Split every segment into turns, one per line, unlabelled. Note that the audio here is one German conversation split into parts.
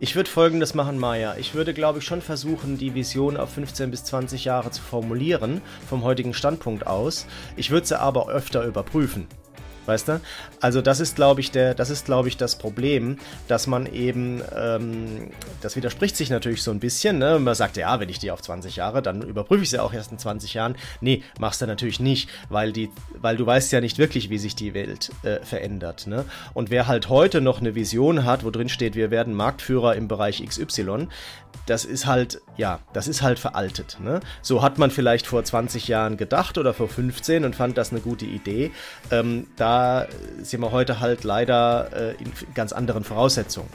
Ich würde folgendes machen, Maya. Ich würde, glaube ich, schon versuchen, die Vision auf 15 bis 20 Jahre zu formulieren, vom heutigen Standpunkt aus. Ich würde sie aber öfter überprüfen. Weißt du? Also das ist, glaube ich, der, das ist, glaube ich, das Problem, dass man eben, ähm, das widerspricht sich natürlich so ein bisschen, ne? Man sagt, ja, wenn ich die auf 20 Jahre, dann überprüfe ich sie auch erst in 20 Jahren. Nee, machst du natürlich nicht, weil die, weil du weißt ja nicht wirklich, wie sich die Welt äh, verändert. Ne? Und wer halt heute noch eine Vision hat, wo drin steht, wir werden Marktführer im Bereich XY, das ist halt, ja, das ist halt veraltet. Ne? So hat man vielleicht vor 20 Jahren gedacht oder vor 15 und fand das eine gute Idee. Ähm, da sind wir heute halt leider äh, in ganz anderen Voraussetzungen.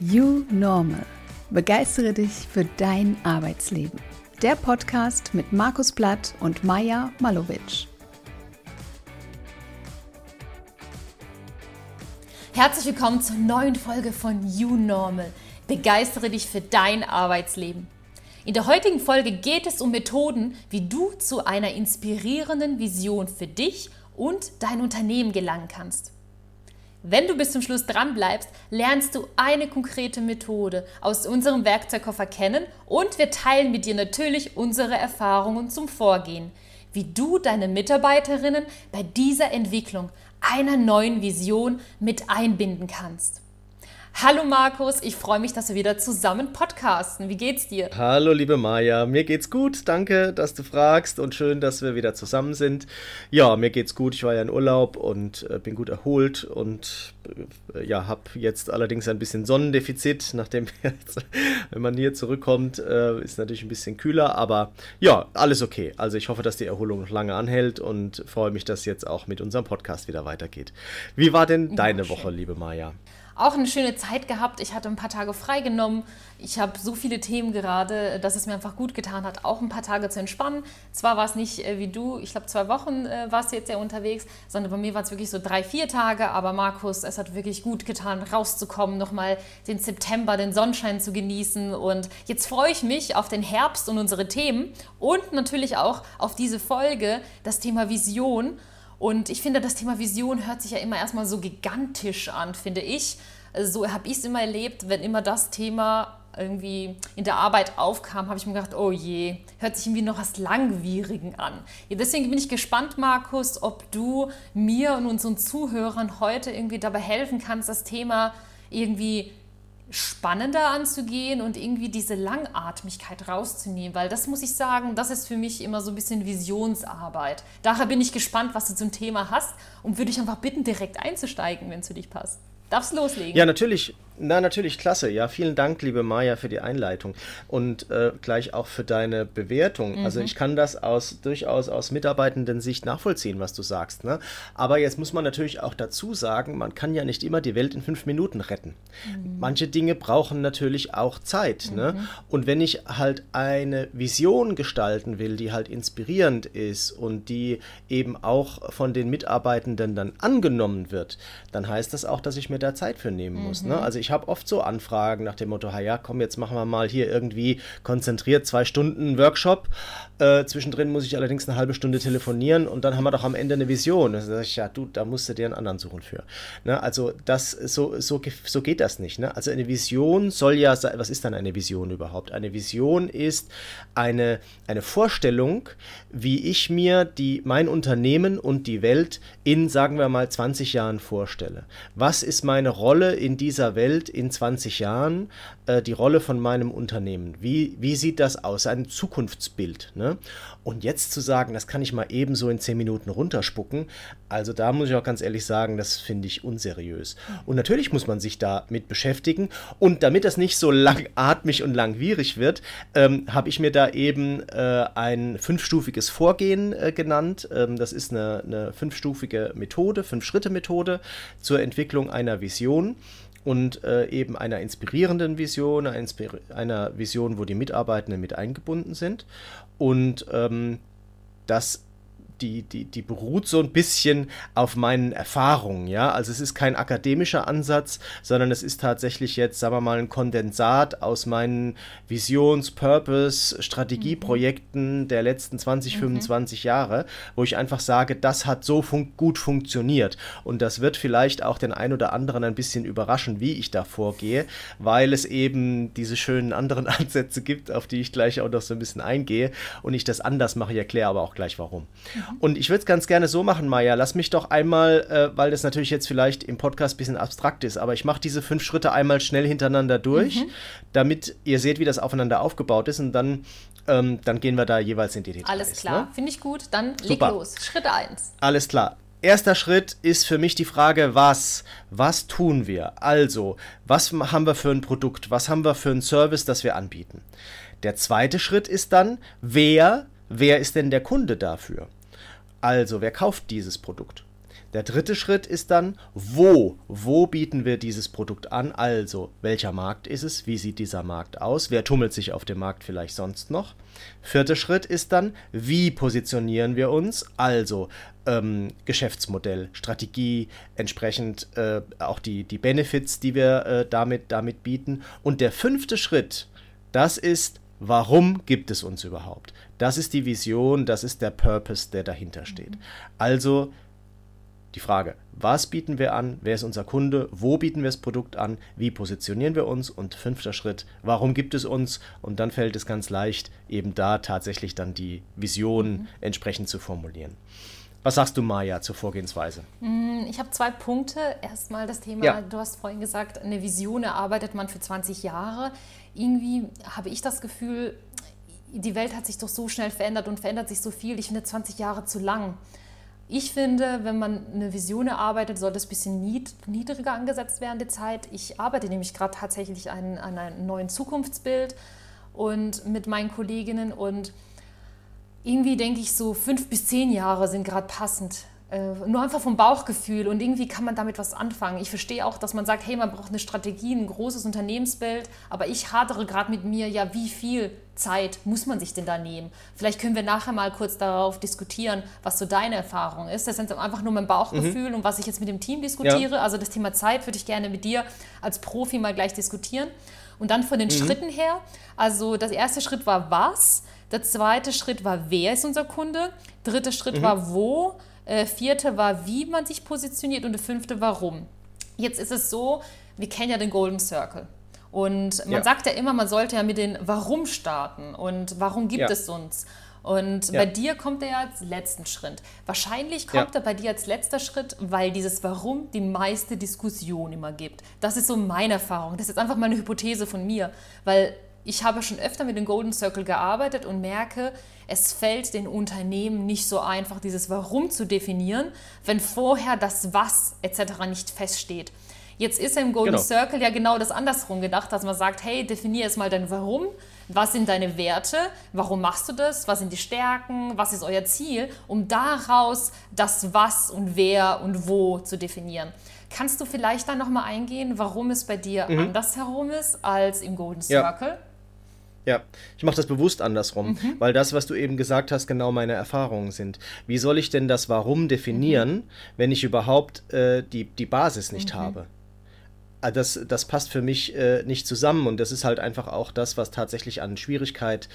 You Normal. Begeistere dich für dein Arbeitsleben. Der Podcast mit Markus Blatt und Maja Malowitsch.
Herzlich willkommen zur neuen Folge von You Normal. Begeistere dich für dein Arbeitsleben. In der heutigen Folge geht es um Methoden, wie du zu einer inspirierenden Vision für dich und dein Unternehmen gelangen kannst. Wenn du bis zum Schluss dran bleibst, lernst du eine konkrete Methode aus unserem Werkzeugkoffer kennen und wir teilen mit dir natürlich unsere Erfahrungen zum Vorgehen, wie du deine Mitarbeiterinnen bei dieser Entwicklung einer neuen Vision mit einbinden kannst. Hallo Markus, ich freue mich, dass wir wieder zusammen podcasten. Wie geht's dir?
Hallo liebe Maja, mir geht's gut. Danke, dass du fragst und schön, dass wir wieder zusammen sind. Ja, mir geht's gut. Ich war ja in Urlaub und äh, bin gut erholt und äh, ja, habe jetzt allerdings ein bisschen Sonnendefizit, nachdem jetzt, wenn man hier zurückkommt, äh, ist natürlich ein bisschen kühler, aber ja, alles okay. Also ich hoffe, dass die Erholung noch lange anhält und freue mich, dass jetzt auch mit unserem Podcast wieder weitergeht. Wie war denn deine ja, Woche, liebe Maja?
Auch eine schöne Zeit gehabt. Ich hatte ein paar Tage freigenommen. Ich habe so viele Themen gerade, dass es mir einfach gut getan hat, auch ein paar Tage zu entspannen. Zwar war es nicht äh, wie du, ich glaube zwei Wochen äh, warst du jetzt ja unterwegs, sondern bei mir war es wirklich so drei, vier Tage. Aber Markus, es hat wirklich gut getan, rauszukommen, nochmal den September, den Sonnenschein zu genießen. Und jetzt freue ich mich auf den Herbst und unsere Themen und natürlich auch auf diese Folge, das Thema Vision. Und ich finde, das Thema Vision hört sich ja immer erstmal so gigantisch an, finde ich. Also so habe ich es immer erlebt, wenn immer das Thema irgendwie in der Arbeit aufkam, habe ich mir gedacht, oh je, hört sich irgendwie noch was Langwierigen an. Ja, deswegen bin ich gespannt, Markus, ob du mir und unseren Zuhörern heute irgendwie dabei helfen kannst, das Thema irgendwie spannender anzugehen und irgendwie diese Langatmigkeit rauszunehmen, weil das muss ich sagen, das ist für mich immer so ein bisschen Visionsarbeit. Daher bin ich gespannt, was du zum Thema hast und würde dich einfach bitten, direkt einzusteigen, wenn es für dich passt. Darfst loslegen?
Ja, natürlich. Na, natürlich, klasse. Ja, vielen Dank, liebe Maja, für die Einleitung und äh, gleich auch für deine Bewertung. Mhm. Also ich kann das aus durchaus aus mitarbeitenden Sicht nachvollziehen, was du sagst. Ne? Aber jetzt muss man natürlich auch dazu sagen, man kann ja nicht immer die Welt in fünf Minuten retten. Mhm. Manche Dinge brauchen natürlich auch Zeit. Ne? Mhm. Ne? Und wenn ich halt eine Vision gestalten will, die halt inspirierend ist und die eben auch von den Mitarbeitenden dann angenommen wird, dann heißt das auch, dass ich mir da Zeit für nehmen muss. Ne? Mhm. Also ich habe oft so Anfragen nach dem Motto, ja, komm, jetzt machen wir mal hier irgendwie konzentriert zwei Stunden Workshop. Äh, zwischendrin muss ich allerdings eine halbe Stunde telefonieren und dann haben wir doch am Ende eine Vision. Da sage ich, ja, du, da musst du dir einen anderen suchen für. Ne? Also das, so, so, so geht das nicht. Ne? Also eine Vision soll ja, was ist dann eine Vision überhaupt? Eine Vision ist eine, eine Vorstellung, wie ich mir die, mein Unternehmen und die Welt in, sagen wir mal, 20 Jahren vorstelle. Was ist meine Rolle in dieser Welt? Welt in 20 Jahren, äh, die Rolle von meinem Unternehmen. Wie, wie sieht das aus? Ein Zukunftsbild. Ne? Und jetzt zu sagen, das kann ich mal ebenso in 10 Minuten runterspucken, also da muss ich auch ganz ehrlich sagen, das finde ich unseriös. Und natürlich muss man sich damit beschäftigen. Und damit das nicht so langatmig und langwierig wird, ähm, habe ich mir da eben äh, ein fünfstufiges Vorgehen äh, genannt. Ähm, das ist eine, eine fünfstufige Methode, Fünf-Schritte-Methode zur Entwicklung einer Vision und äh, eben einer inspirierenden Vision, einer, Inspir einer, Vision, wo die Mitarbeitenden mit eingebunden sind. Und ähm, das die, die, die beruht so ein bisschen auf meinen Erfahrungen, ja. Also es ist kein akademischer Ansatz, sondern es ist tatsächlich jetzt, sagen wir mal, ein Kondensat aus meinen Visions-, Purpose-, Strategieprojekten mhm. der letzten 20, mhm. 25 Jahre, wo ich einfach sage, das hat so fun gut funktioniert. Und das wird vielleicht auch den einen oder anderen ein bisschen überraschen, wie ich da vorgehe, weil es eben diese schönen anderen Ansätze gibt, auf die ich gleich auch noch so ein bisschen eingehe und ich das anders mache. Ich erkläre aber auch gleich warum. Und ich würde es ganz gerne so machen, Maja. Lass mich doch einmal, äh, weil das natürlich jetzt vielleicht im Podcast ein bisschen abstrakt ist, aber ich mache diese fünf Schritte einmal schnell hintereinander durch, mhm. damit ihr seht, wie das aufeinander aufgebaut ist und dann, ähm, dann gehen wir da jeweils in die Details.
Alles klar, ne? finde ich gut. Dann leg Super. los. Schritt 1.
Alles klar. Erster Schritt ist für mich die Frage, was? Was tun wir? Also, was haben wir für ein Produkt? Was haben wir für einen Service, das wir anbieten? Der zweite Schritt ist dann, wer, wer ist denn der Kunde dafür? Also, wer kauft dieses Produkt? Der dritte Schritt ist dann, wo? Wo bieten wir dieses Produkt an? Also, welcher Markt ist es? Wie sieht dieser Markt aus? Wer tummelt sich auf dem Markt vielleicht sonst noch? Vierter Schritt ist dann, wie positionieren wir uns? Also, ähm, Geschäftsmodell, Strategie, entsprechend äh, auch die, die Benefits, die wir äh, damit, damit bieten. Und der fünfte Schritt, das ist, warum gibt es uns überhaupt? Das ist die Vision, das ist der Purpose, der dahinter steht. Also die Frage, was bieten wir an, wer ist unser Kunde, wo bieten wir das Produkt an, wie positionieren wir uns und fünfter Schritt, warum gibt es uns und dann fällt es ganz leicht, eben da tatsächlich dann die Vision mhm. entsprechend zu formulieren. Was sagst du, Maja, zur Vorgehensweise?
Mm, ich habe zwei Punkte. Erstmal das Thema, ja. du hast vorhin gesagt, eine Vision erarbeitet man für 20 Jahre. Irgendwie habe ich das Gefühl, die Welt hat sich doch so schnell verändert und verändert sich so viel. Ich finde 20 Jahre zu lang. Ich finde, wenn man eine Vision erarbeitet, sollte es ein bisschen nied niedriger angesetzt werden, die Zeit. Ich arbeite nämlich gerade tatsächlich an, an einem neuen Zukunftsbild und mit meinen Kolleginnen und irgendwie denke ich so, fünf bis zehn Jahre sind gerade passend. Äh, nur einfach vom Bauchgefühl und irgendwie kann man damit was anfangen. Ich verstehe auch, dass man sagt, hey, man braucht eine Strategie, ein großes Unternehmensbild, aber ich hadere gerade mit mir, ja, wie viel Zeit muss man sich denn da nehmen? Vielleicht können wir nachher mal kurz darauf diskutieren, was so deine Erfahrung ist. Das ist einfach nur mein Bauchgefühl mhm. und was ich jetzt mit dem Team diskutiere. Ja. Also das Thema Zeit würde ich gerne mit dir als Profi mal gleich diskutieren. Und dann von den mhm. Schritten her, also das erste Schritt war was, der zweite Schritt war, wer ist unser Kunde, dritter Schritt mhm. war wo, äh, vierte war, wie man sich positioniert und der fünfte, warum. Jetzt ist es so, wir kennen ja den Golden Circle. Und man ja. sagt ja immer, man sollte ja mit den Warum starten und warum gibt ja. es uns. Und ja. bei dir kommt er als letzten Schritt. Wahrscheinlich kommt ja. er bei dir als letzter Schritt, weil dieses Warum die meiste Diskussion immer gibt. Das ist so meine Erfahrung. Das ist einfach mal eine Hypothese von mir, weil ich habe schon öfter mit dem Golden Circle gearbeitet und merke, es fällt den Unternehmen nicht so einfach, dieses Warum zu definieren, wenn vorher das Was etc. nicht feststeht. Jetzt ist im Golden genau. Circle ja genau das andersrum gedacht, dass man sagt, hey, definier es mal dein Warum, was sind deine Werte, warum machst du das, was sind die Stärken, was ist euer Ziel, um daraus das Was und Wer und Wo zu definieren. Kannst du vielleicht dann nochmal eingehen, warum es bei dir mhm. andersherum ist als im Golden Circle? Ja.
Ja, ich mache das bewusst andersrum, mhm. weil das, was du eben gesagt hast, genau meine Erfahrungen sind. Wie soll ich denn das Warum definieren, mhm. wenn ich überhaupt äh, die, die Basis nicht mhm. habe? Ah, das, das passt für mich äh, nicht zusammen und das ist halt einfach auch das, was tatsächlich an Schwierigkeit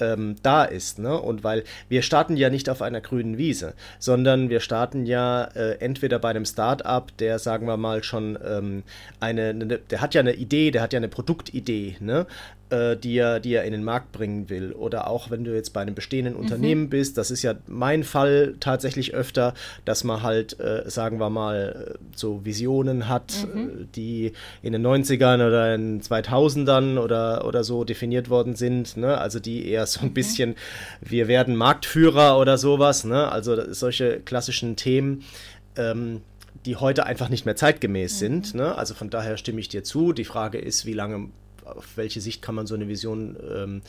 ähm, da ist. Ne? Und weil wir starten ja nicht auf einer grünen Wiese, sondern wir starten ja äh, entweder bei einem Start-up, der, sagen wir mal, schon ähm, eine, eine, der hat ja eine Idee, der hat ja eine Produktidee, ne? äh, die, er, die er in den Markt bringen will. Oder auch wenn du jetzt bei einem bestehenden mhm. Unternehmen bist, das ist ja mein Fall tatsächlich öfter, dass man halt, äh, sagen wir mal, so Visionen hat, mhm. Die in den 90ern oder in den 2000ern oder, oder so definiert worden sind. Ne? Also die eher so ein mhm. bisschen, wir werden Marktführer oder sowas. Ne? Also solche klassischen Themen. Ähm, die heute einfach nicht mehr zeitgemäß mhm. sind. Ne? Also von daher stimme ich dir zu. Die Frage ist, wie lange auf welche Sicht kann man so eine Vision ähm,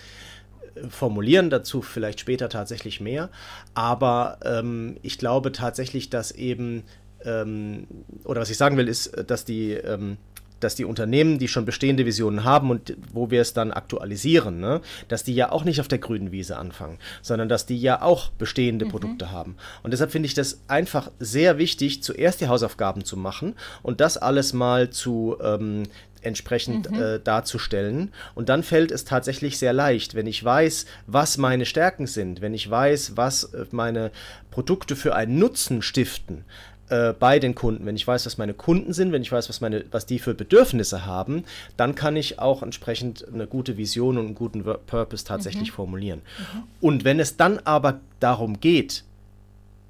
formulieren, dazu vielleicht später tatsächlich mehr. Aber ähm, ich glaube tatsächlich, dass eben, ähm, oder was ich sagen will, ist, dass die, ähm, dass die Unternehmen, die schon bestehende Visionen haben und wo wir es dann aktualisieren, ne, dass die ja auch nicht auf der grünen Wiese anfangen, sondern dass die ja auch bestehende mhm. Produkte haben. Und deshalb finde ich das einfach sehr wichtig, zuerst die Hausaufgaben zu machen und das alles mal zu ähm, entsprechend mhm. äh, darzustellen. Und dann fällt es tatsächlich sehr leicht, wenn ich weiß, was meine Stärken sind, wenn ich weiß, was äh, meine Produkte für einen Nutzen stiften, äh, bei den Kunden, wenn ich weiß, was meine Kunden sind, wenn ich weiß, was, meine, was die für Bedürfnisse haben, dann kann ich auch entsprechend eine gute Vision und einen guten Purpose tatsächlich mhm. formulieren. Mhm. Und wenn es dann aber darum geht,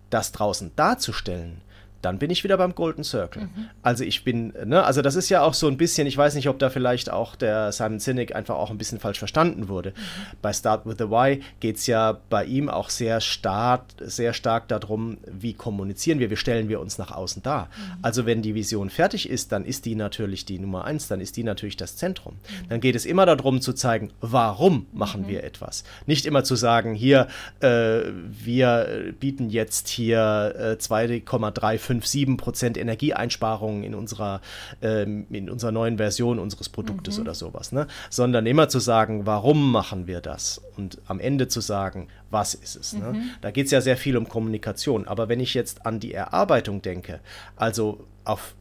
das draußen darzustellen, dann bin ich wieder beim Golden Circle. Mhm. Also ich bin, ne, also das ist ja auch so ein bisschen, ich weiß nicht, ob da vielleicht auch der Simon Sinek einfach auch ein bisschen falsch verstanden wurde. Mhm. Bei Start with the Why geht es ja bei ihm auch sehr stark, sehr stark darum, wie kommunizieren wir, wie stellen wir uns nach außen dar. Mhm. Also wenn die Vision fertig ist, dann ist die natürlich die Nummer eins, dann ist die natürlich das Zentrum. Mhm. Dann geht es immer darum zu zeigen, warum machen mhm. wir etwas. Nicht immer zu sagen, hier, äh, wir bieten jetzt hier äh, 2,35 5, 7 Prozent Energieeinsparungen in unserer, ähm, in unserer neuen Version unseres Produktes mhm. oder sowas, ne? sondern immer zu sagen, warum machen wir das und am Ende zu sagen, was ist es. Ne? Mhm. Da geht es ja sehr viel um Kommunikation, aber wenn ich jetzt an die Erarbeitung denke, also auf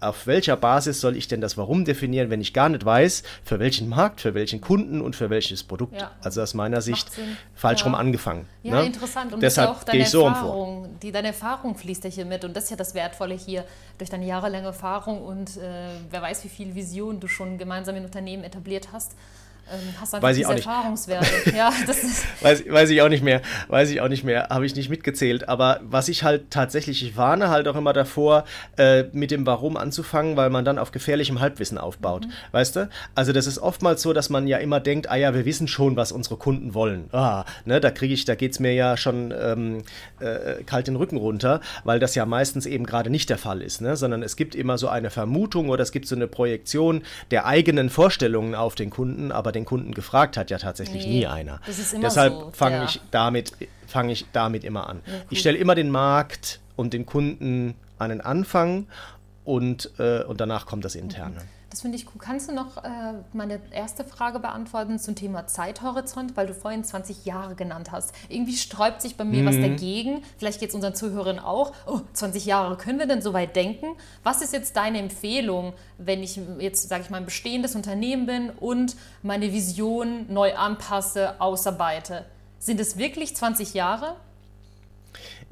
auf welcher Basis soll ich denn das Warum definieren, wenn ich gar nicht weiß, für welchen Markt, für welchen Kunden und für welches Produkt? Ja. Also aus meiner Sicht falsch ja. rum angefangen.
Ja, ne? interessant. Und Deshalb das ist ja auch deine so Erfahrung. Um die, deine Erfahrung fließt ja hier mit und das ist ja das Wertvolle hier durch deine jahrelange Erfahrung und äh, wer weiß, wie viel Vision du schon gemeinsam in Unternehmen etabliert hast. Ähm, hast einfach weiß ich auch nicht. Erfahrungswerte. ja, das ist
weiß, weiß ich auch nicht mehr. Weiß ich auch nicht mehr. Habe ich nicht mitgezählt. Aber was ich halt tatsächlich, ich warne halt auch immer davor, äh, mit dem Warum anzufangen, weil man dann auf gefährlichem Halbwissen aufbaut. Mhm. Weißt du? Also das ist oftmals so, dass man ja immer denkt, ah ja, wir wissen schon, was unsere Kunden wollen. Ah, ne, da kriege ich, da geht es mir ja schon ähm, äh, kalt den Rücken runter, weil das ja meistens eben gerade nicht der Fall ist, ne? sondern es gibt immer so eine Vermutung oder es gibt so eine Projektion der eigenen Vorstellungen auf den Kunden, aber den den Kunden gefragt hat ja tatsächlich nee, nie einer. Deshalb so, fange ich damit fange ich damit immer an. Ja. Ich stelle immer den Markt und den Kunden an den Anfang und, äh, und danach kommt das Interne. Mhm.
Das finde ich cool. Kannst du noch äh, meine erste Frage beantworten zum Thema Zeithorizont, weil du vorhin 20 Jahre genannt hast? Irgendwie sträubt sich bei mir mhm. was dagegen. Vielleicht geht es unseren Zuhörern auch. Oh, 20 Jahre, können wir denn so weit denken? Was ist jetzt deine Empfehlung, wenn ich jetzt, sage ich mal, ein bestehendes Unternehmen bin und meine Vision neu anpasse, ausarbeite? Sind es wirklich 20 Jahre?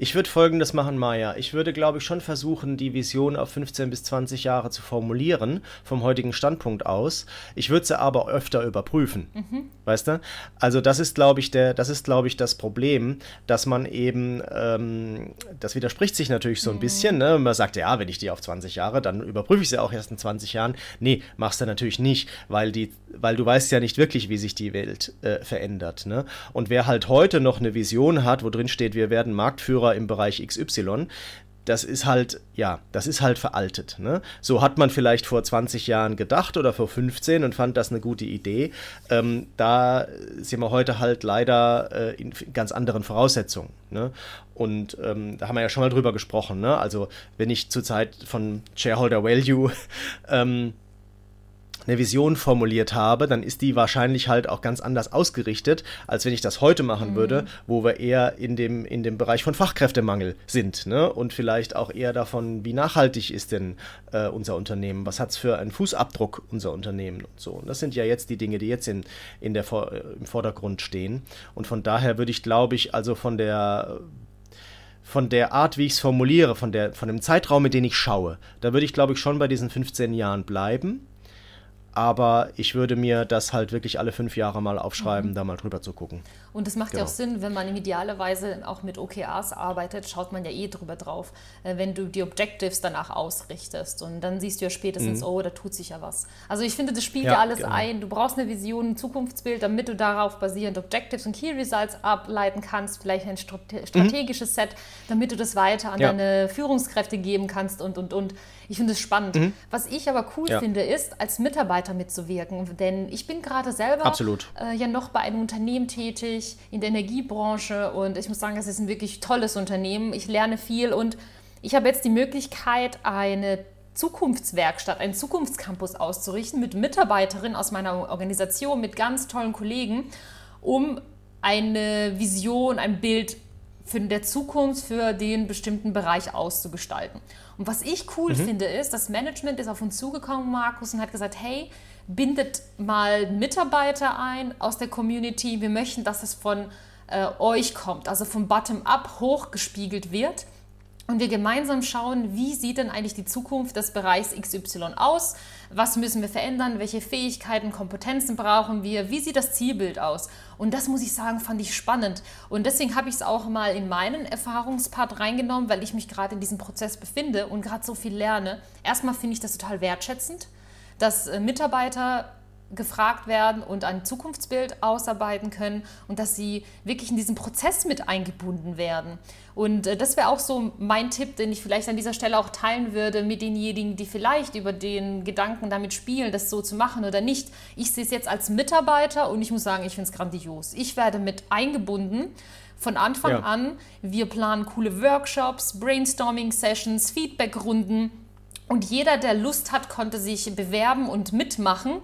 Ich würde folgendes machen, Maya. Ich würde, glaube ich, schon versuchen, die Vision auf 15 bis 20 Jahre zu formulieren, vom heutigen Standpunkt aus. Ich würde sie aber öfter überprüfen. Mhm. Weißt du? Also, das ist, glaube ich, der, das ist, glaube ich, das Problem, dass man eben, ähm, das widerspricht sich natürlich so ein mhm. bisschen. Ne? Man sagt, ja, wenn ich die auf 20 Jahre, dann überprüfe ich sie auch erst in 20 Jahren. Nee, machst du natürlich nicht, weil, die, weil du weißt ja nicht wirklich, wie sich die Welt äh, verändert. Ne? Und wer halt heute noch eine Vision hat, wo drin steht, wir werden Marktführer im Bereich XY, das ist halt, ja, das ist halt veraltet. Ne? So hat man vielleicht vor 20 Jahren gedacht oder vor 15 und fand das eine gute Idee. Ähm, da sind wir heute halt leider äh, in ganz anderen Voraussetzungen. Ne? Und ähm, da haben wir ja schon mal drüber gesprochen. Ne? Also, wenn ich zurzeit von Shareholder Value ähm, eine Vision formuliert habe, dann ist die wahrscheinlich halt auch ganz anders ausgerichtet, als wenn ich das heute machen mhm. würde, wo wir eher in dem, in dem Bereich von Fachkräftemangel sind ne? und vielleicht auch eher davon, wie nachhaltig ist denn äh, unser Unternehmen, was hat es für einen Fußabdruck unser Unternehmen und so. Und das sind ja jetzt die Dinge, die jetzt in, in der, im Vordergrund stehen. Und von daher würde ich, glaube ich, also von der von der Art, wie ich es formuliere, von, der, von dem Zeitraum, mit dem ich schaue, da würde ich, glaube ich, schon bei diesen 15 Jahren bleiben aber ich würde mir das halt wirklich alle fünf Jahre mal aufschreiben, mhm. da mal drüber zu gucken.
Und das macht genau. ja auch Sinn, wenn man idealerweise auch mit OKRs arbeitet, schaut man ja eh drüber drauf, äh, wenn du die Objectives danach ausrichtest. Und dann siehst du ja spätestens, mhm. oh, da tut sich ja was. Also ich finde, das spielt ja, ja alles genau. ein. Du brauchst eine Vision, ein Zukunftsbild, damit du darauf basierend Objectives und Key Results ableiten kannst, vielleicht ein mhm. strategisches mhm. Set, damit du das weiter an ja. deine Führungskräfte geben kannst und, und, und. Ich finde es spannend. Mhm. Was ich aber cool ja. finde, ist, als Mitarbeiter mitzuwirken. Denn ich bin gerade selber äh, ja noch bei einem Unternehmen tätig, in der Energiebranche. Und ich muss sagen, es ist ein wirklich tolles Unternehmen. Ich lerne viel und ich habe jetzt die Möglichkeit, eine Zukunftswerkstatt, einen Zukunftscampus auszurichten mit Mitarbeiterinnen aus meiner Organisation, mit ganz tollen Kollegen, um eine Vision, ein Bild für der Zukunft für den bestimmten Bereich auszugestalten. Und was ich cool mhm. finde, ist, das Management ist auf uns zugekommen, Markus, und hat gesagt, hey, bindet mal Mitarbeiter ein aus der Community. Wir möchten, dass es von äh, euch kommt, also vom Bottom-up hochgespiegelt wird und wir gemeinsam schauen, wie sieht denn eigentlich die Zukunft des Bereichs XY aus? Was müssen wir verändern? Welche Fähigkeiten, Kompetenzen brauchen wir? Wie sieht das Zielbild aus? Und das muss ich sagen, fand ich spannend. Und deswegen habe ich es auch mal in meinen Erfahrungspart reingenommen, weil ich mich gerade in diesem Prozess befinde und gerade so viel lerne. Erstmal finde ich das total wertschätzend, dass äh, Mitarbeiter gefragt werden und ein Zukunftsbild ausarbeiten können und dass sie wirklich in diesen Prozess mit eingebunden werden. Und äh, das wäre auch so mein Tipp, den ich vielleicht an dieser Stelle auch teilen würde mit denjenigen, die vielleicht über den Gedanken damit spielen, das so zu machen oder nicht. Ich sehe es jetzt als Mitarbeiter und ich muss sagen, ich finde es grandios. Ich werde mit eingebunden von Anfang ja. an. Wir planen coole Workshops, Brainstorming-Sessions, Feedback-Runden. Und jeder, der Lust hat, konnte sich bewerben und mitmachen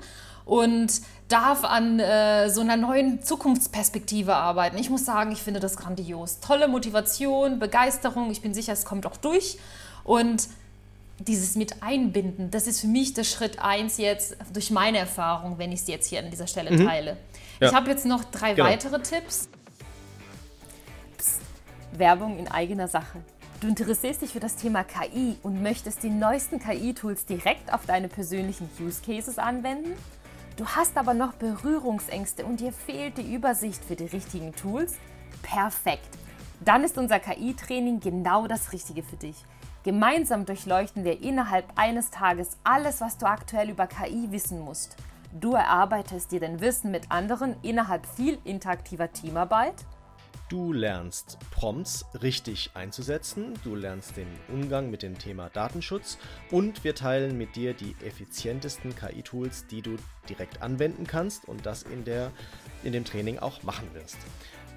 und darf an äh, so einer neuen Zukunftsperspektive arbeiten. Ich muss sagen, ich finde das grandios. Tolle Motivation, Begeisterung. Ich bin sicher, es kommt auch durch. Und dieses mit einbinden, das ist für mich der Schritt eins jetzt durch meine Erfahrung, wenn ich es jetzt hier an dieser Stelle mhm. teile. Ja. Ich habe jetzt noch drei genau. weitere Tipps. Psst. Werbung in eigener Sache. Du interessierst dich für das Thema KI und möchtest die neuesten KI-Tools direkt auf deine persönlichen Use Cases anwenden? Du hast aber noch Berührungsängste und dir fehlt die Übersicht für die richtigen Tools? Perfekt! Dann ist unser KI-Training genau das Richtige für dich. Gemeinsam durchleuchten wir innerhalb eines Tages alles, was du aktuell über KI wissen musst. Du erarbeitest dir dein Wissen mit anderen innerhalb viel interaktiver Teamarbeit
Du lernst Prompts richtig einzusetzen, du lernst den Umgang mit dem Thema Datenschutz und wir teilen mit dir die effizientesten KI-Tools, die du direkt anwenden kannst und das in, der, in dem Training auch machen wirst.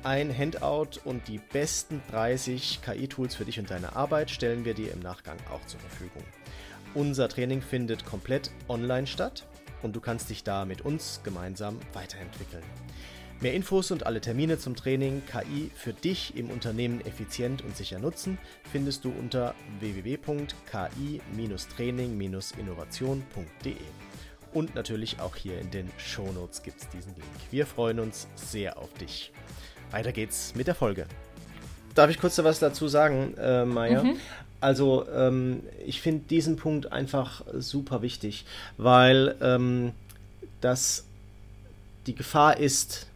Ein Handout und die besten 30 KI-Tools für dich und deine Arbeit stellen wir dir im Nachgang auch zur Verfügung. Unser Training findet komplett online statt und du kannst dich da mit uns gemeinsam weiterentwickeln. Mehr Infos und alle Termine zum Training KI für dich im Unternehmen effizient und sicher nutzen findest du unter www.ki-training-innovation.de. Und natürlich auch hier in den Shownotes gibt es diesen Link. Wir freuen uns sehr auf dich. Weiter geht's mit der Folge. Darf ich kurz was dazu sagen, äh, Maja? Mhm. Also, ähm, ich finde diesen Punkt einfach super wichtig, weil ähm, das die Gefahr ist,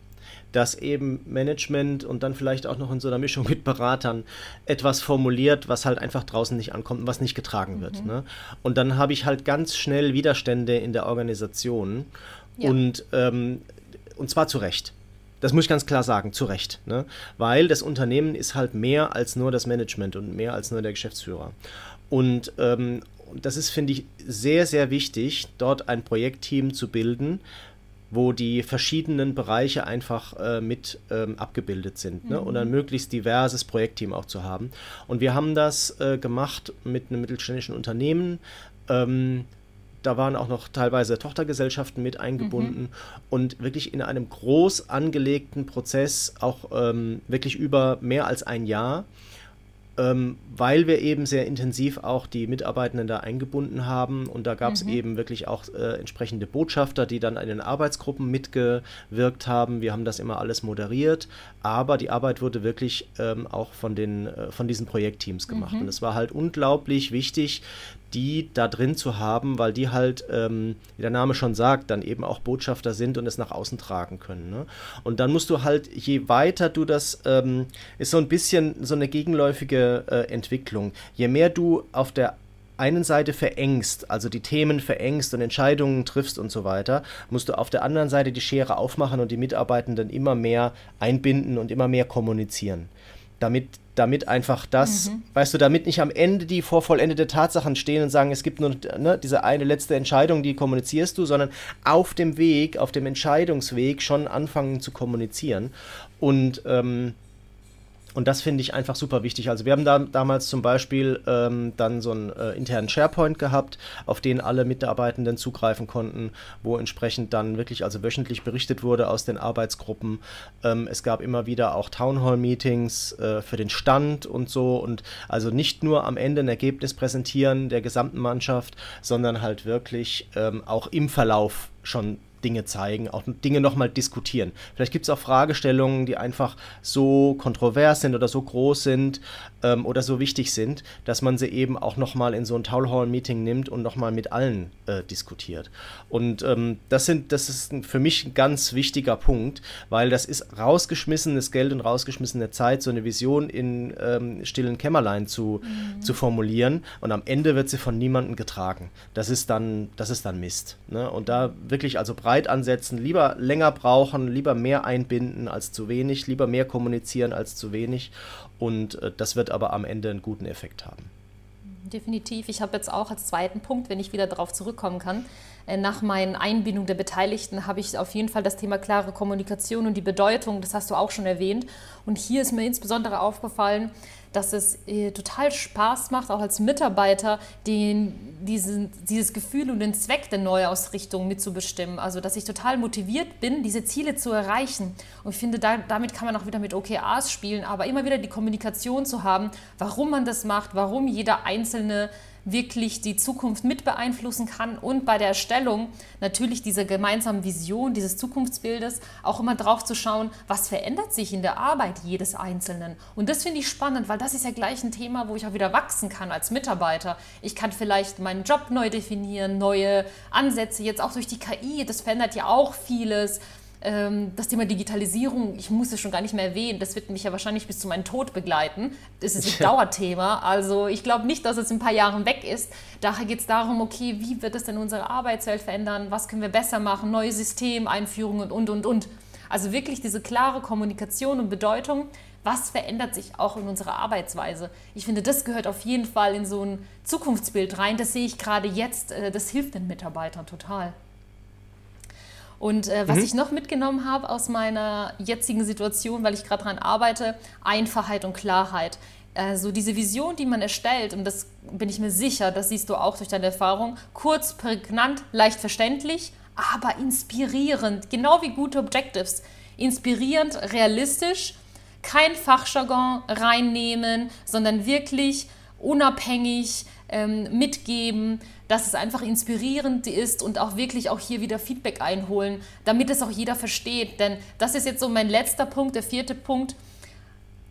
dass eben Management und dann vielleicht auch noch in so einer Mischung mit Beratern etwas formuliert, was halt einfach draußen nicht ankommt und was nicht getragen wird. Mhm. Ne? Und dann habe ich halt ganz schnell Widerstände in der Organisation ja. und, ähm, und zwar zu Recht. Das muss ich ganz klar sagen, zu Recht. Ne? Weil das Unternehmen ist halt mehr als nur das Management und mehr als nur der Geschäftsführer. Und ähm, das ist, finde ich, sehr, sehr wichtig, dort ein Projektteam zu bilden, wo die verschiedenen Bereiche einfach äh, mit ähm, abgebildet sind ne? mhm. und ein möglichst diverses Projektteam auch zu haben. Und wir haben das äh, gemacht mit einem mittelständischen Unternehmen. Ähm, da waren auch noch teilweise Tochtergesellschaften mit eingebunden mhm. und wirklich in einem groß angelegten Prozess, auch ähm, wirklich über mehr als ein Jahr, ähm, weil wir eben sehr intensiv auch die Mitarbeitenden da eingebunden haben. Und da gab es mhm. eben wirklich auch äh, entsprechende Botschafter, die dann in den Arbeitsgruppen mitgewirkt haben. Wir haben das immer alles moderiert, aber die Arbeit wurde wirklich ähm, auch von, den, äh, von diesen Projektteams gemacht. Mhm. Und es war halt unglaublich wichtig, die da drin zu haben, weil die halt, ähm, wie der Name schon sagt, dann eben auch Botschafter sind und es nach außen tragen können. Ne? Und dann musst du halt, je weiter du das, ähm, ist so ein bisschen so eine gegenläufige äh, Entwicklung. Je mehr du auf der einen Seite verengst, also die Themen verengst und Entscheidungen triffst und so weiter, musst du auf der anderen Seite die Schere aufmachen und die Mitarbeitenden immer mehr einbinden und immer mehr kommunizieren damit, damit einfach das, mhm. weißt du, damit nicht am Ende die vor vollendete Tatsachen stehen und sagen, es gibt nur ne, diese eine letzte Entscheidung, die kommunizierst du, sondern auf dem Weg, auf dem Entscheidungsweg schon anfangen zu kommunizieren. Und ähm, und das finde ich einfach super wichtig. Also wir haben da damals zum Beispiel ähm, dann so einen äh, internen SharePoint gehabt, auf den alle Mitarbeitenden zugreifen konnten, wo entsprechend dann wirklich also wöchentlich berichtet wurde aus den Arbeitsgruppen. Ähm, es gab immer wieder auch Townhall-Meetings äh, für den Stand und so und also nicht nur am Ende ein Ergebnis präsentieren der gesamten Mannschaft, sondern halt wirklich ähm, auch im Verlauf schon Dinge zeigen, auch Dinge nochmal diskutieren. Vielleicht gibt es auch Fragestellungen, die einfach so kontrovers sind oder so groß sind ähm, oder so wichtig sind, dass man sie eben auch nochmal in so ein Town Hall Meeting nimmt und nochmal mit allen äh, diskutiert. Und ähm, das, sind, das ist für mich ein ganz wichtiger Punkt, weil das ist rausgeschmissenes Geld und rausgeschmissene Zeit, so eine Vision in ähm, stillen Kämmerlein zu, mhm. zu formulieren und am Ende wird sie von niemandem getragen. Das ist dann, das ist dann Mist. Ne? Und da wirklich also breit ansetzen, lieber länger brauchen, lieber mehr einbinden als zu wenig, lieber mehr kommunizieren als zu wenig. Und äh, das wird aber am Ende einen guten Effekt haben.
Definitiv. Ich habe jetzt auch als zweiten Punkt, wenn ich wieder darauf zurückkommen kann, nach meiner Einbindung der Beteiligten habe ich auf jeden Fall das Thema klare Kommunikation und die Bedeutung, das hast du auch schon erwähnt. Und hier ist mir insbesondere aufgefallen, dass es äh, total Spaß macht, auch als Mitarbeiter, den, diesen, dieses Gefühl und den Zweck der Neuausrichtung mitzubestimmen. Also, dass ich total motiviert bin, diese Ziele zu erreichen. Und ich finde, da, damit kann man auch wieder mit OKRs spielen, aber immer wieder die Kommunikation zu haben, warum man das macht, warum jeder einzelne wirklich die Zukunft mit beeinflussen kann und bei der Erstellung natürlich dieser gemeinsamen Vision, dieses Zukunftsbildes auch immer drauf zu schauen, was verändert sich in der Arbeit jedes Einzelnen. Und das finde ich spannend, weil das ist ja gleich ein Thema, wo ich auch wieder wachsen kann als Mitarbeiter. Ich kann vielleicht meinen Job neu definieren, neue Ansätze, jetzt auch durch die KI, das verändert ja auch vieles. Ähm, das Thema Digitalisierung, ich muss es schon gar nicht mehr erwähnen, das wird mich ja wahrscheinlich bis zu meinem Tod begleiten. Das ist ein Dauerthema. Also ich glaube nicht, dass es in ein paar Jahren weg ist. Daher geht es darum, okay, wie wird es denn unsere Arbeitswelt verändern? Was können wir besser machen? Neue Systemeinführungen und, und, und. Also wirklich diese klare Kommunikation und Bedeutung, was verändert sich auch in unserer Arbeitsweise. Ich finde, das gehört auf jeden Fall in so ein Zukunftsbild rein. Das sehe ich gerade jetzt. Äh, das hilft den Mitarbeitern total. Und äh, was mhm. ich noch mitgenommen habe aus meiner jetzigen Situation, weil ich gerade daran arbeite, Einfachheit und Klarheit. Also diese Vision, die man erstellt, und das bin ich mir sicher, das siehst du auch durch deine Erfahrung, kurz, prägnant, leicht verständlich, aber inspirierend, genau wie gute Objectives. Inspirierend, realistisch, kein Fachjargon reinnehmen, sondern wirklich unabhängig ähm, mitgeben, dass es einfach inspirierend ist und auch wirklich auch hier wieder Feedback einholen, damit es auch jeder versteht. Denn das ist jetzt so mein letzter Punkt, der vierte Punkt.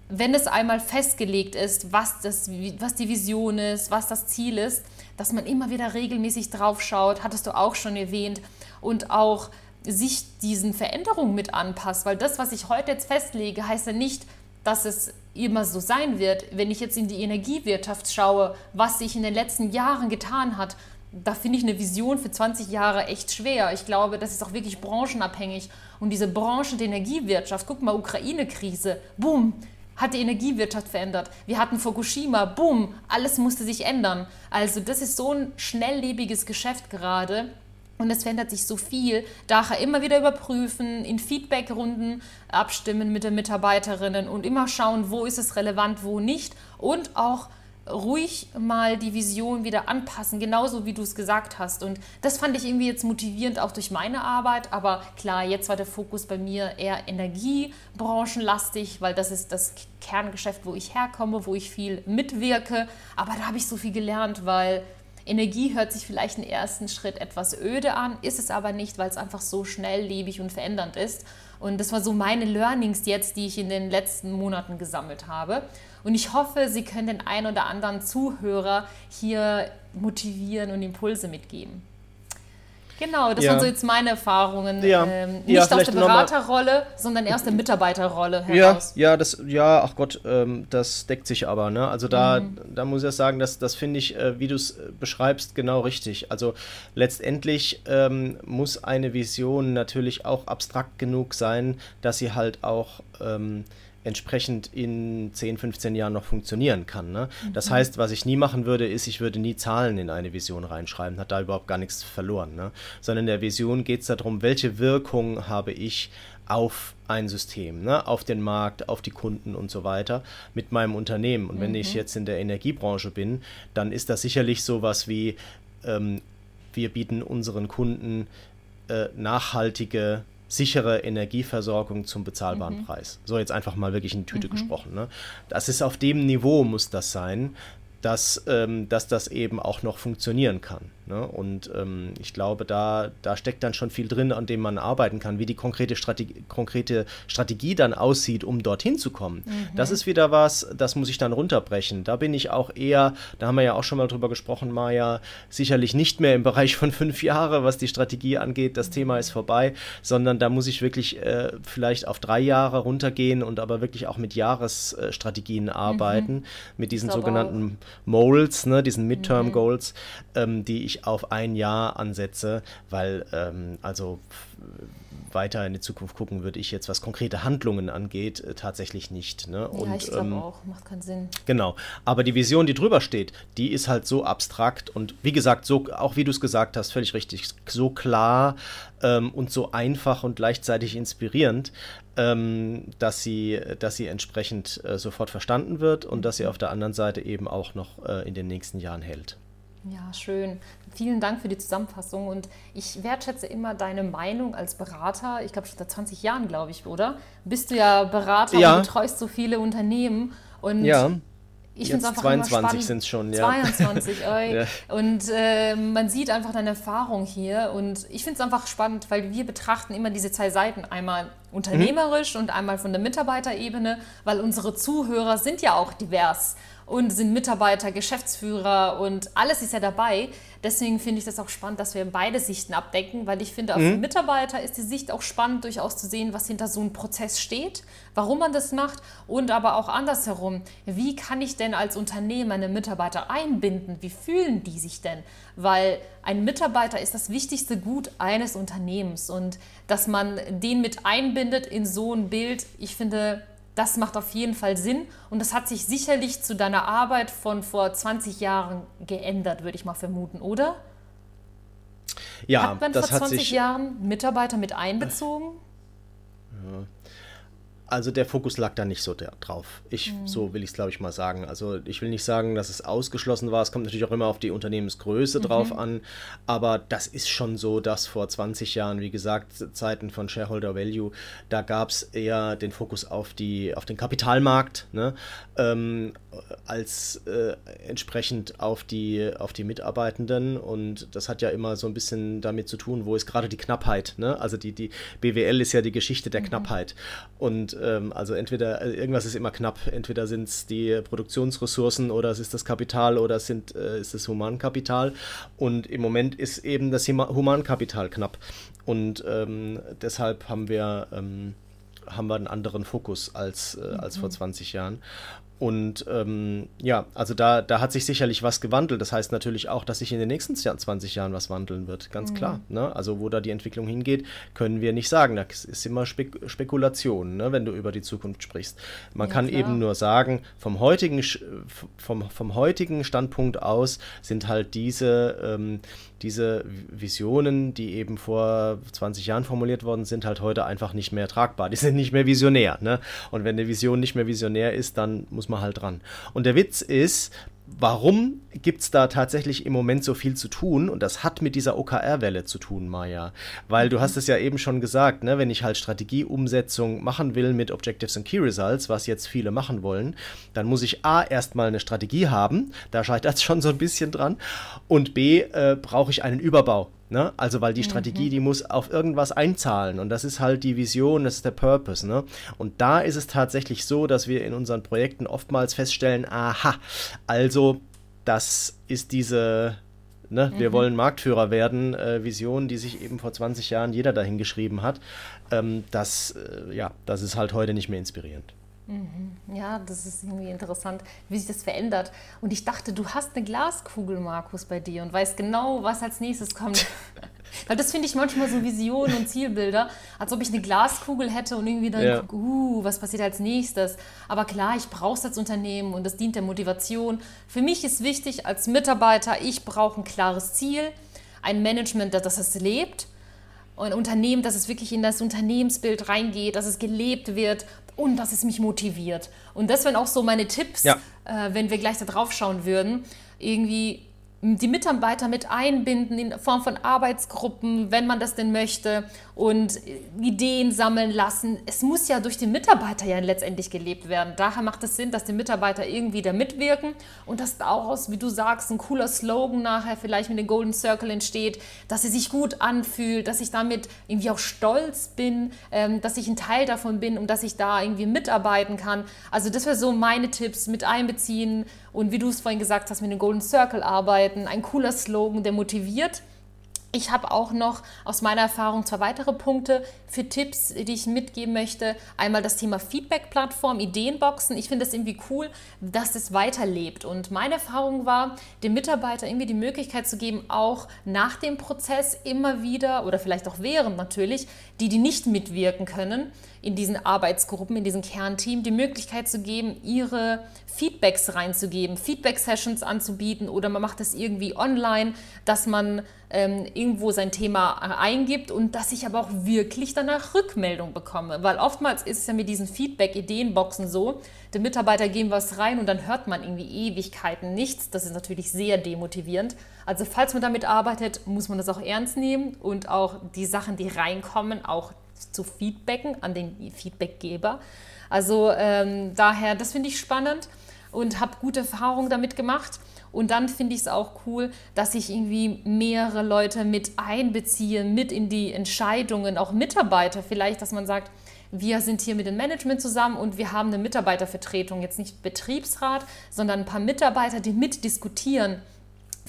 Wenn es einmal festgelegt ist, was, das, was die Vision ist, was das Ziel ist, dass man immer wieder regelmäßig drauf schaut, hattest du auch schon erwähnt, und auch sich diesen Veränderungen mit anpasst. Weil das, was ich heute jetzt festlege, heißt ja nicht, dass es immer so sein wird. Wenn ich jetzt in die Energiewirtschaft schaue, was sich in den letzten Jahren getan hat, da finde ich eine Vision für 20 Jahre echt schwer. Ich glaube, das ist auch wirklich branchenabhängig. Und diese Branche der Energiewirtschaft, guck mal, Ukraine-Krise, boom, hat die Energiewirtschaft verändert. Wir hatten Fukushima, boom, alles musste sich ändern. Also das ist so ein schnelllebiges Geschäft gerade. Und es verändert sich so viel. Daher immer wieder überprüfen, in Feedbackrunden abstimmen mit den Mitarbeiterinnen und immer schauen, wo ist es relevant, wo nicht. Und auch ruhig mal die Vision wieder anpassen, genauso wie du es gesagt hast. Und das fand ich irgendwie jetzt motivierend auch durch meine Arbeit. Aber klar, jetzt war der Fokus bei mir eher energiebranchenlastig, weil das ist das Kerngeschäft, wo ich herkomme, wo ich viel mitwirke. Aber da habe ich so viel gelernt, weil Energie hört sich vielleicht im ersten Schritt etwas öde an, ist es aber nicht, weil es einfach so schnelllebig und verändernd ist. Und das war so meine Learnings jetzt, die ich in den letzten Monaten gesammelt habe. Und ich hoffe, Sie können den ein oder anderen Zuhörer hier motivieren und Impulse mitgeben. Genau, das ja. waren so jetzt meine Erfahrungen. Ja. Ähm, nicht ja, aus der Beraterrolle, sondern erst der Mitarbeiterrolle
heraus. Ja, ja, das, ja, ach Gott, ähm, das deckt sich aber. Ne? Also da, mhm. da muss ich ja sagen, das, das finde ich, äh, wie du es äh, beschreibst, genau richtig. Also letztendlich ähm, muss eine Vision natürlich auch abstrakt genug sein, dass sie halt auch ähm, entsprechend in 10, 15 Jahren noch funktionieren kann. Ne? Mhm. Das heißt, was ich nie machen würde, ist, ich würde nie Zahlen in eine Vision reinschreiben, hat da überhaupt gar nichts verloren. Ne? Sondern in der Vision geht es darum, welche Wirkung habe ich auf ein System, ne? auf den Markt, auf die Kunden und so weiter mit meinem Unternehmen. Und wenn mhm. ich jetzt in der Energiebranche bin, dann ist das sicherlich sowas wie, ähm, wir bieten unseren Kunden äh, nachhaltige sichere Energieversorgung zum bezahlbaren mhm. Preis. So jetzt einfach mal wirklich in Tüte mhm. gesprochen. Ne? Das ist auf dem Niveau muss das sein, dass, ähm, dass das eben auch noch funktionieren kann. Ne? Und ähm, ich glaube, da, da steckt dann schon viel drin, an dem man arbeiten kann, wie die konkrete Strategie, konkrete Strategie dann aussieht, um dorthin zu kommen. Mhm. Das ist wieder was, das muss ich dann runterbrechen. Da bin ich auch eher, da haben wir ja auch schon mal drüber gesprochen, Maja, sicherlich nicht mehr im Bereich von fünf Jahre, was die Strategie angeht, das Thema ist vorbei, sondern da muss ich wirklich äh, vielleicht auf drei Jahre runtergehen und aber wirklich auch mit Jahresstrategien arbeiten, mhm. mit diesen sogenannten Moles, ne, diesen Midterm mhm. Goals, ähm, die ich auf ein Jahr ansetze, weil ähm, also weiter in die Zukunft gucken würde ich jetzt, was konkrete Handlungen angeht, äh, tatsächlich nicht. Ne?
Ja, und, ich glaube ähm, auch, macht keinen Sinn.
Genau, aber die Vision, die drüber steht, die ist halt so abstrakt und wie gesagt, so auch wie du es gesagt hast, völlig richtig, so klar ähm, und so einfach und gleichzeitig inspirierend, ähm, dass, sie, dass sie entsprechend äh, sofort verstanden wird und dass sie auf der anderen Seite eben auch noch äh, in den nächsten Jahren hält.
Ja, schön. Vielen Dank für die Zusammenfassung und ich wertschätze immer deine Meinung als Berater. Ich glaube schon seit 20 Jahren, glaube ich, oder? Bist du ja Berater ja. und betreust so viele Unternehmen und
ja.
Ich finde es einfach
22 sind es schon,
ja. 22, ja. Und äh, man sieht einfach deine Erfahrung hier. Und ich finde es einfach spannend, weil wir betrachten immer diese zwei Seiten. Einmal unternehmerisch mhm. und einmal von der Mitarbeiterebene, weil unsere Zuhörer sind ja auch divers und sind Mitarbeiter, Geschäftsführer und alles ist ja dabei. Deswegen finde ich das auch spannend, dass wir beide Sichten abdecken, weil ich finde, mhm. Mitarbeiter ist die Sicht auch spannend, durchaus zu sehen, was hinter so einem Prozess steht, warum man das macht und aber auch andersherum. Wie kann ich denn als Unternehmen eine Mitarbeiter einbinden? Wie fühlen die sich denn? Weil ein Mitarbeiter ist das wichtigste Gut eines Unternehmens und dass man den mit einbindet in so ein Bild, ich finde, das macht auf jeden Fall Sinn und das hat sich sicherlich zu deiner Arbeit von vor 20 Jahren geändert, würde ich mal vermuten, oder?
Ja,
hat man
das
vor 20
hat sich,
Jahren Mitarbeiter mit einbezogen?
Ja. Also der Fokus lag da nicht so drauf. Ich, mhm. so will ich es, glaube ich, mal sagen. Also ich will nicht sagen, dass es ausgeschlossen war. Es kommt natürlich auch immer auf die Unternehmensgröße mhm. drauf an. Aber das ist schon so, dass vor 20 Jahren, wie gesagt, Zeiten von Shareholder Value, da gab es eher den Fokus auf, die, auf den Kapitalmarkt, ne? Ähm, als äh, entsprechend auf die, auf die Mitarbeitenden. Und das hat ja immer so ein bisschen damit zu tun, wo ist gerade die Knappheit. Ne? Also die, die BWL ist ja die Geschichte der mhm. Knappheit. Und ähm, also entweder, äh, irgendwas ist immer knapp, entweder sind es die Produktionsressourcen oder es ist das Kapital oder es sind, äh, ist das Humankapital. Und im Moment ist eben das Humankapital knapp. Und ähm, deshalb haben wir, ähm, haben wir einen anderen Fokus als, äh, als vor 20 mhm. Jahren. Und ähm, ja, also da, da hat sich sicherlich was gewandelt. Das heißt natürlich auch, dass sich in den nächsten 20 Jahren was wandeln wird, ganz mhm. klar. Ne? Also wo da die Entwicklung hingeht, können wir nicht sagen. Das ist immer Spek Spekulation, ne? wenn du über die Zukunft sprichst. Man ja, kann klar. eben nur sagen, vom heutigen, vom, vom heutigen Standpunkt aus sind halt diese, ähm, diese Visionen, die eben vor 20 Jahren formuliert worden sind, halt heute einfach nicht mehr tragbar. Die sind nicht mehr visionär. Ne? Und wenn eine Vision nicht mehr visionär ist, dann muss man halt dran. Und der Witz ist, warum gibt es da tatsächlich im Moment so viel zu tun? Und das hat mit dieser OKR-Welle zu tun, Maja. Weil du hast es ja eben schon gesagt, ne, wenn ich halt Strategieumsetzung machen will mit Objectives and Key Results, was jetzt viele machen wollen, dann muss ich A, erstmal eine Strategie haben, da scheitert es schon so ein bisschen dran, und B, äh, brauche ich einen Überbau. Ne? Also, weil die Strategie, mhm. die muss auf irgendwas einzahlen und das ist halt die Vision, das ist der Purpose. Ne? Und da ist es tatsächlich so, dass wir in unseren Projekten oftmals feststellen, aha, also das ist diese Ne? Wir mhm. wollen Marktführer werden, äh, Vision, die sich eben vor 20 Jahren jeder dahin geschrieben hat. Ähm, das, äh, ja, das ist halt heute nicht mehr inspirierend.
Mhm. Ja, das ist irgendwie interessant, wie sich das verändert. Und ich dachte, du hast eine Glaskugel, Markus, bei dir und weißt genau, was als nächstes kommt. Weil das finde ich manchmal so Visionen und Zielbilder, als ob ich eine Glaskugel hätte und irgendwie dann, ja. uh, was passiert als nächstes. Aber klar, ich brauche es als Unternehmen und das dient der Motivation. Für mich ist wichtig als Mitarbeiter, ich brauche ein klares Ziel, ein Management, das es lebt ein Unternehmen, dass es wirklich in das Unternehmensbild reingeht, dass es gelebt wird und dass es mich motiviert. Und das wären auch so meine Tipps, ja. äh, wenn wir gleich da drauf schauen würden. Irgendwie die Mitarbeiter mit einbinden in Form von Arbeitsgruppen, wenn man das denn möchte, und Ideen sammeln lassen. Es muss ja durch den Mitarbeiter ja letztendlich gelebt werden. Daher macht es Sinn, dass die Mitarbeiter irgendwie da mitwirken und dass daraus, wie du sagst, ein cooler Slogan nachher vielleicht mit dem Golden Circle entsteht, dass sie sich gut anfühlt, dass ich damit irgendwie auch stolz bin, ähm, dass ich ein Teil davon bin und dass ich da irgendwie mitarbeiten kann. Also das wäre so meine Tipps mit einbeziehen und wie du es vorhin gesagt hast, mit dem Golden Circle arbeiten. Ein cooler Slogan, der motiviert. Ich habe auch noch aus meiner Erfahrung zwei weitere Punkte für Tipps, die ich mitgeben möchte. Einmal das Thema Feedback-Plattform, Ideenboxen. Ich finde das irgendwie cool, dass es weiterlebt. Und meine Erfahrung war, dem Mitarbeiter irgendwie die Möglichkeit zu geben, auch nach dem Prozess immer wieder oder vielleicht auch während natürlich, die, die nicht mitwirken können, in diesen Arbeitsgruppen, in diesem Kernteam, die Möglichkeit zu geben, ihre Feedbacks reinzugeben, Feedback-Sessions anzubieten oder man macht es irgendwie online, dass man ähm, irgendwo sein Thema eingibt und dass ich aber auch wirklich danach Rückmeldung bekomme. Weil oftmals ist es ja mit diesen Feedback-Ideenboxen so, der Mitarbeiter geben was rein und dann hört man irgendwie Ewigkeiten nichts. Das ist natürlich sehr demotivierend. Also falls man damit arbeitet, muss man das auch ernst nehmen und auch die Sachen, die reinkommen, auch zu feedbacken an den Feedbackgeber. Also ähm, daher, das finde ich spannend und habe gute Erfahrungen damit gemacht. Und dann finde ich es auch cool, dass ich irgendwie mehrere Leute mit einbeziehe, mit in die Entscheidungen, auch Mitarbeiter vielleicht, dass man sagt, wir sind hier mit dem Management zusammen und wir haben eine Mitarbeitervertretung, jetzt nicht Betriebsrat, sondern ein paar Mitarbeiter, die mitdiskutieren.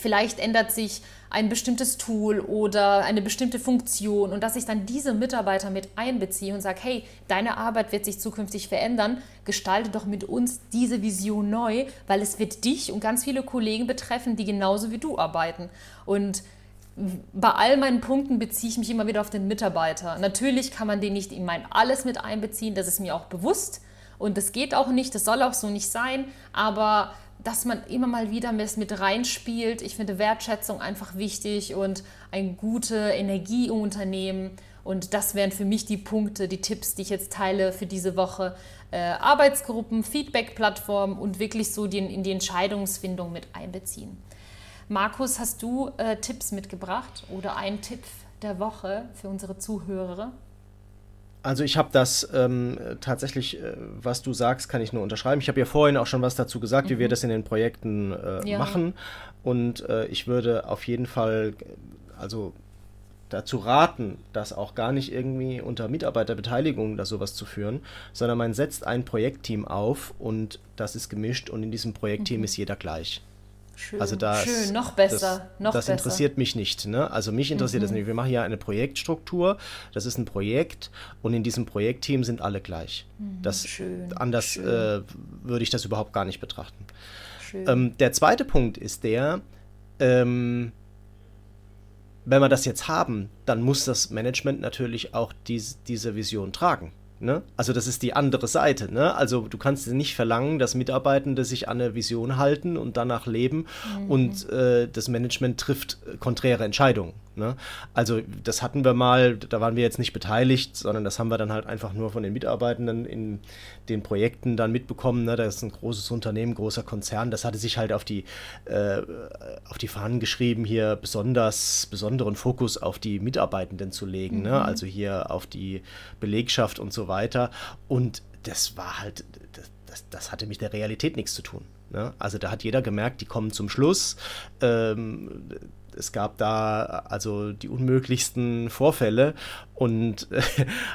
Vielleicht ändert sich ein bestimmtes Tool oder eine bestimmte Funktion und dass ich dann diese Mitarbeiter mit einbeziehe und sage, hey, deine Arbeit wird sich zukünftig verändern, gestalte doch mit uns diese Vision neu, weil es wird dich und ganz viele Kollegen betreffen, die genauso wie du arbeiten. Und bei all meinen Punkten beziehe ich mich immer wieder auf den Mitarbeiter. Natürlich kann man den nicht in mein alles mit einbeziehen, das ist mir auch bewusst. Und das geht auch nicht, das soll auch so nicht sein, aber dass man immer mal wieder mit reinspielt. Ich finde Wertschätzung einfach wichtig und eine gute Energie im Unternehmen. Und das wären für mich die Punkte, die Tipps, die ich jetzt teile für diese Woche. Äh, Arbeitsgruppen, Feedback-Plattformen und wirklich so die, in die Entscheidungsfindung mit einbeziehen. Markus, hast du äh, Tipps mitgebracht oder einen Tipp der Woche für unsere Zuhörer?
Also ich habe das ähm, tatsächlich, äh, was du sagst, kann ich nur unterschreiben. Ich habe ja vorhin auch schon was dazu gesagt, mhm. wie wir mhm. das in den Projekten äh, ja. machen. Und äh, ich würde auf jeden Fall, also dazu raten, das auch gar nicht irgendwie unter Mitarbeiterbeteiligung oder sowas zu führen, sondern man setzt ein Projektteam auf und das ist gemischt und in diesem Projektteam mhm. ist jeder gleich. Schön, also das,
schön, noch besser.
Das,
noch
das
besser.
interessiert mich nicht. Ne? Also mich interessiert mhm. das nicht. Wir machen hier eine Projektstruktur. Das ist ein Projekt und in diesem Projektteam sind alle gleich. Mhm, das, schön, anders schön. Äh, würde ich das überhaupt gar nicht betrachten. Ähm, der zweite Punkt ist der, ähm, wenn wir das jetzt haben, dann muss das Management natürlich auch dies, diese Vision tragen. Ne? Also das ist die andere Seite. Ne? Also du kannst nicht verlangen, dass Mitarbeitende sich an eine Vision halten und danach leben mhm. und äh, das Management trifft konträre Entscheidungen. Ne? Also das hatten wir mal, da waren wir jetzt nicht beteiligt, sondern das haben wir dann halt einfach nur von den Mitarbeitenden in den Projekten dann mitbekommen. Ne? Das ist ein großes Unternehmen, großer Konzern. Das hatte sich halt auf die, äh, auf die Fahnen geschrieben, hier besonders besonderen Fokus auf die Mitarbeitenden zu legen. Ne? Mhm. Ne? Also hier auf die Belegschaft und so weiter. Und das war halt, das, das, das hatte mit der Realität nichts zu tun. Ne? Also da hat jeder gemerkt, die kommen zum Schluss. Ähm, es gab da also die unmöglichsten Vorfälle Und äh,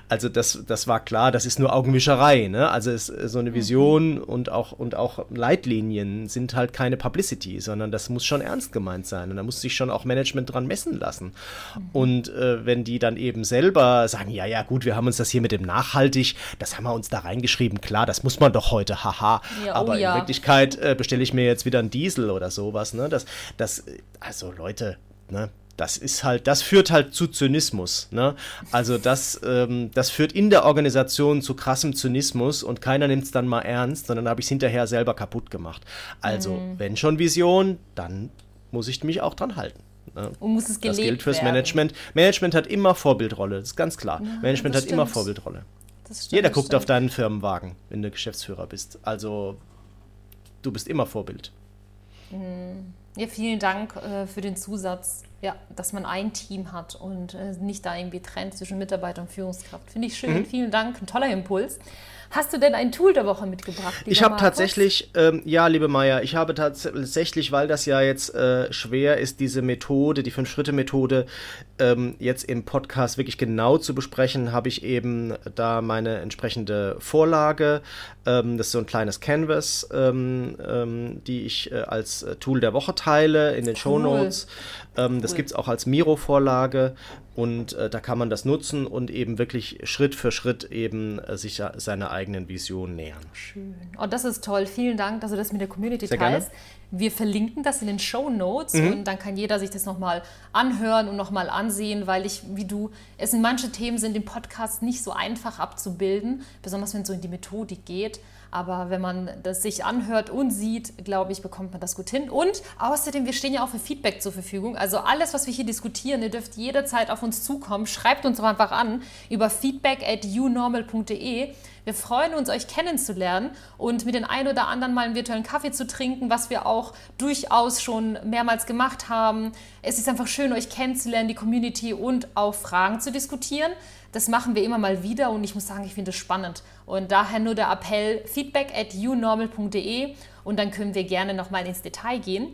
also das, das war klar, das ist nur Augenwischerei. Ne? Also es, so eine Vision mhm. und, auch, und auch Leitlinien sind halt keine Publicity, sondern das muss schon ernst gemeint sein. Und da muss sich schon auch Management dran messen lassen. Mhm. Und äh, wenn die dann eben selber sagen, ja, ja, gut, wir haben uns das hier mit dem nachhaltig, das haben wir uns da reingeschrieben, klar, das muss man doch heute, haha. Ja, oh Aber ja. in Wirklichkeit äh, bestelle ich mir jetzt wieder einen Diesel oder sowas. Ne? Das, das, also Leute, ne? Das ist halt, das führt halt zu Zynismus. Ne? Also das, ähm, das führt in der Organisation zu krassem Zynismus und keiner nimmt es dann mal ernst, sondern habe ich es hinterher selber kaputt gemacht. Also, mhm. wenn schon Vision, dann muss ich mich auch dran halten.
Ne? Und muss es
Das gilt fürs werden. Management. Management hat immer Vorbildrolle, das ist ganz klar. Ja, Management hat stimmt. immer Vorbildrolle. Stimmt, Jeder guckt stimmt. auf deinen Firmenwagen, wenn du Geschäftsführer bist. Also, du bist immer Vorbild.
Mhm. Ja, vielen Dank äh, für den Zusatz, ja, dass man ein Team hat und äh, nicht da irgendwie trennt zwischen Mitarbeiter und Führungskraft. Finde ich schön. Mhm. Vielen Dank, ein toller Impuls. Hast du denn ein Tool der Woche mitgebracht?
Ich habe tatsächlich, ähm, ja, liebe Maya, ich habe tatsächlich, weil das ja jetzt äh, schwer ist, diese Methode, die Fünf-Schritte-Methode, ähm, jetzt im Podcast wirklich genau zu besprechen, habe ich eben da meine entsprechende Vorlage. Ähm, das ist so ein kleines Canvas, ähm, ähm, die ich äh, als äh, Tool der Woche teile in den cool. Show Notes. Ähm, das gibt es auch als Miro-Vorlage und äh, da kann man das nutzen und eben wirklich Schritt für Schritt eben äh, sich seiner eigenen Vision nähern.
Schön. Oh, das ist toll. Vielen Dank, dass du das mit der Community Sehr teilst. Gerne. Wir verlinken das in den Show Notes mhm. und dann kann jeder sich das nochmal anhören und nochmal ansehen, weil ich, wie du, es sind manche Themen sind im Podcast nicht so einfach abzubilden, besonders wenn es so in die Methodik geht. Aber wenn man das sich anhört und sieht, glaube ich, bekommt man das gut hin. Und außerdem, wir stehen ja auch für Feedback zur Verfügung. Also alles, was wir hier diskutieren, ihr dürft jederzeit auf uns zukommen. Schreibt uns doch einfach an über feedback at unormal.de. Wir freuen uns, euch kennenzulernen und mit den ein oder anderen mal einen virtuellen Kaffee zu trinken, was wir auch durchaus schon mehrmals gemacht haben. Es ist einfach schön, euch kennenzulernen, die Community und auch Fragen zu diskutieren. Das machen wir immer mal wieder und ich muss sagen, ich finde es spannend. Und daher nur der Appell feedback at unormal.de und dann können wir gerne nochmal ins Detail gehen.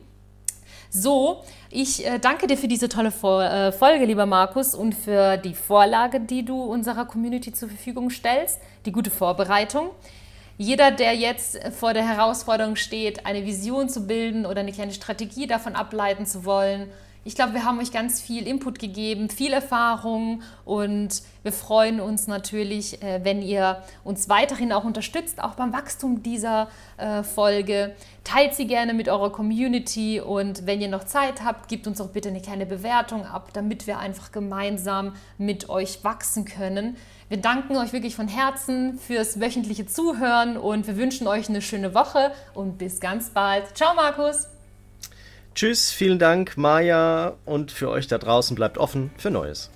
So, ich äh, danke dir für diese tolle äh, Folge, lieber Markus, und für die Vorlage, die du unserer Community zur Verfügung stellst, die gute Vorbereitung. Jeder, der jetzt vor der Herausforderung steht, eine Vision zu bilden oder eine kleine Strategie davon ableiten zu wollen, ich glaube, wir haben euch ganz viel Input gegeben, viel Erfahrung und wir freuen uns natürlich, äh, wenn ihr uns weiterhin auch unterstützt, auch beim Wachstum dieser äh, Folge. Teilt sie gerne mit eurer Community und wenn ihr noch Zeit habt, gebt uns auch bitte eine kleine Bewertung ab, damit wir einfach gemeinsam mit euch wachsen können. Wir danken euch wirklich von Herzen fürs wöchentliche Zuhören und wir wünschen euch eine schöne Woche und bis ganz bald. Ciao, Markus!
Tschüss, vielen Dank, Maja, und für euch da draußen bleibt offen für Neues.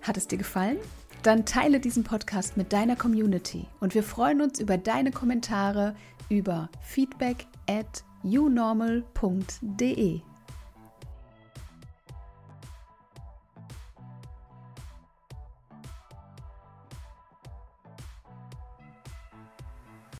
Hat es dir gefallen? Dann teile diesen Podcast mit deiner Community und wir freuen uns über deine Kommentare über feedback at unormal.de.